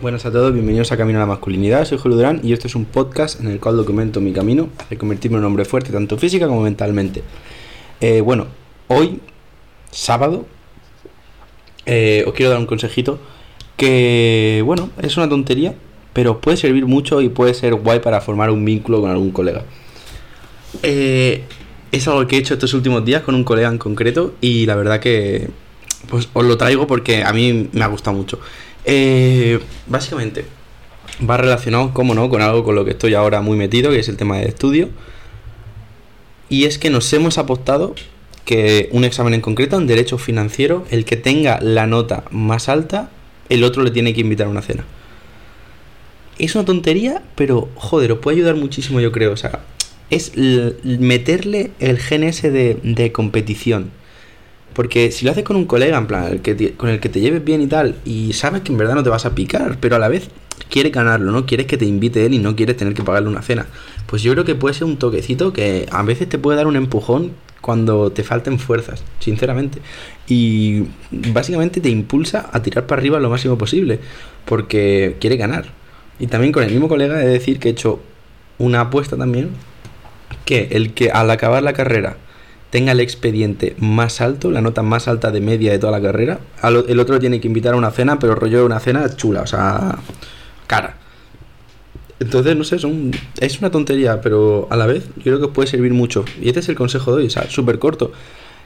Buenas a todos, bienvenidos a Camino a la Masculinidad. Soy Julio Durán y este es un podcast en el cual documento mi camino de convertirme en un hombre fuerte, tanto física como mentalmente. Eh, bueno, hoy, sábado, eh, os quiero dar un consejito que, bueno, es una tontería, pero puede servir mucho y puede ser guay para formar un vínculo con algún colega. Eh, es algo que he hecho estos últimos días con un colega en concreto y la verdad que pues os lo traigo porque a mí me ha gustado mucho. Eh, básicamente, va relacionado, como no, con algo con lo que estoy ahora muy metido, que es el tema del estudio. Y es que nos hemos apostado que un examen en concreto, en derecho financiero, el que tenga la nota más alta, el otro le tiene que invitar a una cena. Es una tontería, pero joder, os puede ayudar muchísimo, yo creo. O sea, es meterle el de, de competición porque si lo haces con un colega, en plan, el que con el que te lleves bien y tal, y sabes que en verdad no te vas a picar, pero a la vez quieres ganarlo, ¿no? Quieres que te invite él y no quieres tener que pagarle una cena. Pues yo creo que puede ser un toquecito que a veces te puede dar un empujón cuando te falten fuerzas, sinceramente. Y básicamente te impulsa a tirar para arriba lo máximo posible, porque quiere ganar. Y también con el mismo colega he de decir que he hecho una apuesta también, que el que al acabar la carrera tenga el expediente más alto, la nota más alta de media de toda la carrera. El otro tiene que invitar a una cena, pero rollo una cena chula, o sea, cara. Entonces, no sé, son, es una tontería, pero a la vez yo creo que puede servir mucho. Y este es el consejo de hoy, o sea, súper corto.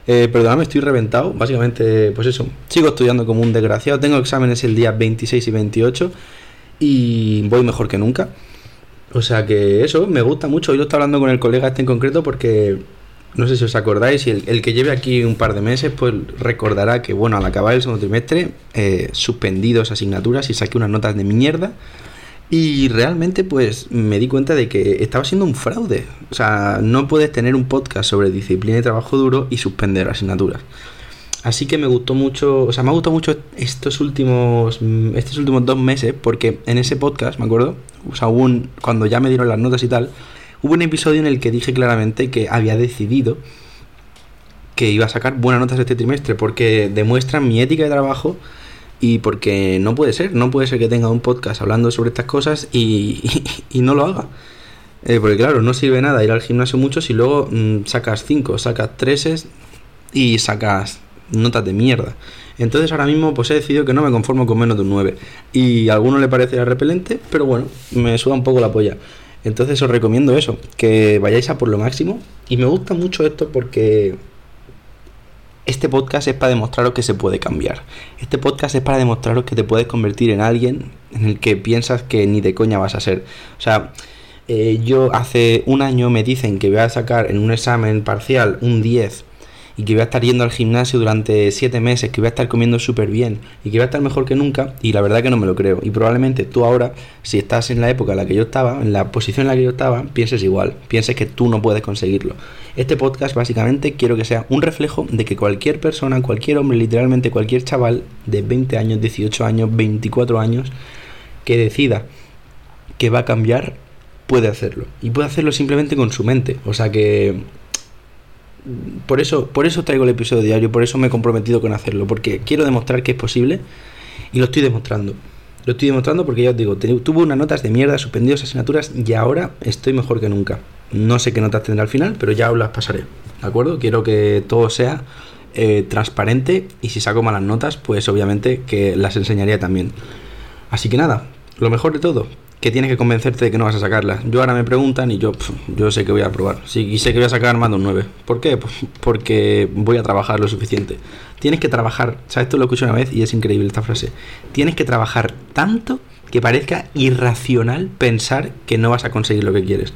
Eh, perdóname, estoy reventado. Básicamente, pues eso, sigo estudiando como un desgraciado. Tengo exámenes el día 26 y 28 y voy mejor que nunca. O sea que eso, me gusta mucho. Hoy lo está hablando con el colega este en concreto porque no sé si os acordáis, y el, que lleve aquí un par de meses, pues recordará que, bueno, al acabar el segundo trimestre, eh, suspendí dos asignaturas y saqué unas notas de mierda. Y realmente, pues me di cuenta de que estaba siendo un fraude. O sea, no puedes tener un podcast sobre disciplina y trabajo duro y suspender asignaturas. Así que me gustó mucho, o sea, me ha gustado mucho estos últimos, estos últimos dos meses, porque en ese podcast, me acuerdo, o sea, cuando ya me dieron las notas y tal, Hubo un episodio en el que dije claramente que había decidido que iba a sacar buenas notas este trimestre porque demuestran mi ética de trabajo y porque no puede ser, no puede ser que tenga un podcast hablando sobre estas cosas y, no lo haga. Eh, porque claro, no sirve nada ir al gimnasio mucho si luego mm, sacas 5, sacas 3 y sacas notas de mierda. Entonces ahora mismo pues he decidido que no me conformo con menos de un 9. Y a alguno le parecerá repelente, pero bueno, me suda un poco la polla. Entonces os recomiendo eso, que vayáis a por lo máximo. Y me gusta mucho esto porque este podcast es para demostraros que se puede cambiar. Este podcast es para demostraros que te puedes convertir en alguien en el que piensas que ni de coña vas a ser. O sea, eh, yo hace un año me dicen que voy a sacar en un examen parcial un 10 y que voy a estar yendo al gimnasio durante 7 meses, que voy a estar comiendo súper bien y que voy a estar mejor que nunca y la verdad que no me lo creo. Y probablemente tú ahora, si estás en la época en la que yo estaba, en la posición en la que yo estaba, pienses igual, pienses que tú no puedes conseguirlo. Este podcast básicamente quiero que sea un reflejo de que cualquier persona, cualquier hombre, literalmente cualquier chaval de 20 años, 18 años, 24 años, que decida que va a cambiar, puede hacerlo. Y puede hacerlo simplemente con su mente. O sea que por eso, por eso traigo el episodio diario, por eso me he comprometido con hacerlo, porque quiero demostrar que es posible y lo estoy demostrando. Lo estoy demostrando porque ya os digo, tuve unas notas de mierda, suspendidos asignaturas y ahora estoy mejor que nunca. No sé qué notas tendré al final, pero ya os las pasaré. ¿De acuerdo? Quiero que todo sea eh, transparente y si saco malas notas, pues obviamente que las enseñaría también. Así que nada, lo mejor de todo, que tienes que convencerte de que no vas a sacarla. Yo ahora me preguntan y yo, yo sé que voy a probar. Sí, sé que voy a sacar más de un 9. ¿Por qué? Pues porque voy a trabajar lo suficiente. Tienes que trabajar, ¿sabes? Esto lo escuché una vez y es increíble esta frase. Tienes que trabajar tanto que parezca irracional pensar que no vas a conseguir lo que quieres.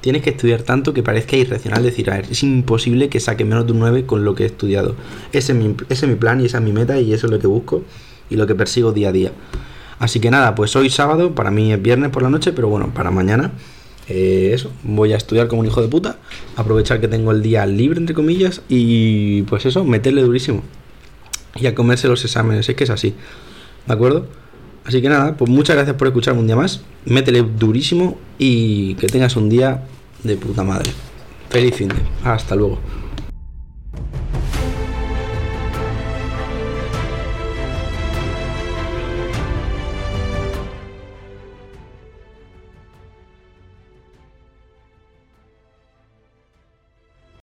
Tienes que estudiar tanto que parezca irracional decir, a ver, es imposible que saque menos de un 9 con lo que he estudiado. Ese es mi, ese es mi plan y esa es mi meta y eso es lo que busco y lo que persigo día a día. Así que nada, pues hoy sábado, para mí es viernes por la noche, pero bueno, para mañana, eh, eso, voy a estudiar como un hijo de puta, aprovechar que tengo el día libre, entre comillas, y pues eso, meterle durísimo. Y a comerse los exámenes, es que es así, ¿de acuerdo? Así que nada, pues muchas gracias por escucharme un día más, métele durísimo y que tengas un día de puta madre. Feliz fin de. Hasta luego.